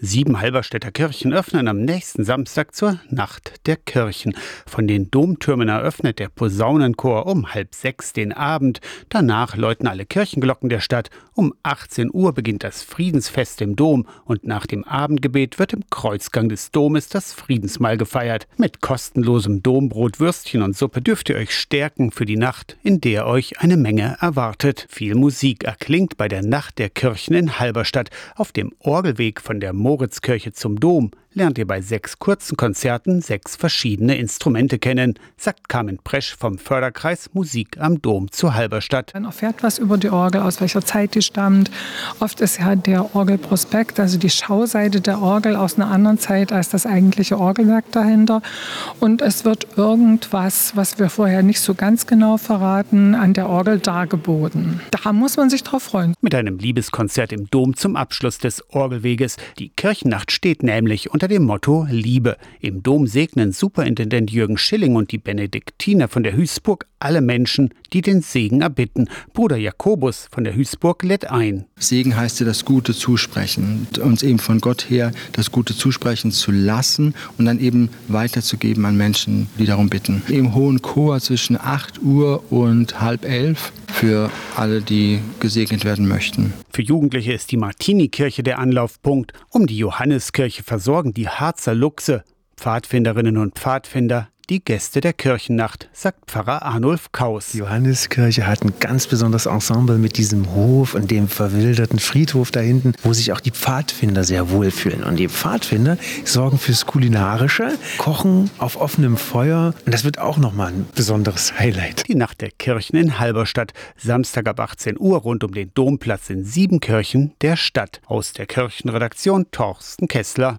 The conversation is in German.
Sieben Halberstädter Kirchen öffnen am nächsten Samstag zur Nacht der Kirchen. Von den Domtürmen eröffnet der Posaunenchor um halb sechs den Abend. Danach läuten alle Kirchenglocken der Stadt. Um 18 Uhr beginnt das Friedensfest im Dom und nach dem Abendgebet wird im Kreuzgang des Domes das Friedensmahl gefeiert. Mit kostenlosem Dombrot, Würstchen und Suppe dürft ihr euch stärken für die Nacht, in der euch eine Menge erwartet. Viel Musik erklingt bei der Nacht der Kirchen in Halberstadt auf dem Orgelweg von der Moritzkirche zum Dom lernt ihr bei sechs kurzen Konzerten sechs verschiedene Instrumente kennen, sagt Carmen Presch vom Förderkreis Musik am Dom zu Halberstadt. Man erfährt was über die Orgel, aus welcher Zeit die stammt. Oft ist ja der Orgelprospekt, also die Schauseite der Orgel aus einer anderen Zeit als das eigentliche Orgelwerk dahinter. Und es wird irgendwas, was wir vorher nicht so ganz genau verraten, an der Orgel dargeboten. Da muss man sich drauf freuen. Mit einem Liebeskonzert im Dom zum Abschluss des Orgelweges. Die Kirchennacht steht nämlich unter dem Motto Liebe. Im Dom segnen Superintendent Jürgen Schilling und die Benediktiner von der Hüßburg alle Menschen, die den Segen erbitten. Bruder Jakobus von der Hüßburg lädt ein. Segen heißt ja das Gute zusprechen, uns eben von Gott her das Gute zusprechen zu lassen und dann eben weiterzugeben an Menschen, die darum bitten. Im hohen Chor zwischen 8 Uhr und halb elf für alle, die gesegnet werden möchten. Für Jugendliche ist die Martini-Kirche der Anlaufpunkt. Um die Johanneskirche versorgen die Harzer Luchse, Pfadfinderinnen und Pfadfinder, die Gäste der Kirchennacht, sagt Pfarrer Arnulf Kaus. Die Johanneskirche hat ein ganz besonderes Ensemble mit diesem Hof und dem verwilderten Friedhof da hinten, wo sich auch die Pfadfinder sehr wohlfühlen. Und die Pfadfinder sorgen fürs Kulinarische, kochen auf offenem Feuer. Und das wird auch nochmal ein besonderes Highlight. Die Nacht der Kirchen in Halberstadt. Samstag ab 18 Uhr rund um den Domplatz in sieben Kirchen der Stadt. Aus der Kirchenredaktion Torsten Kessler.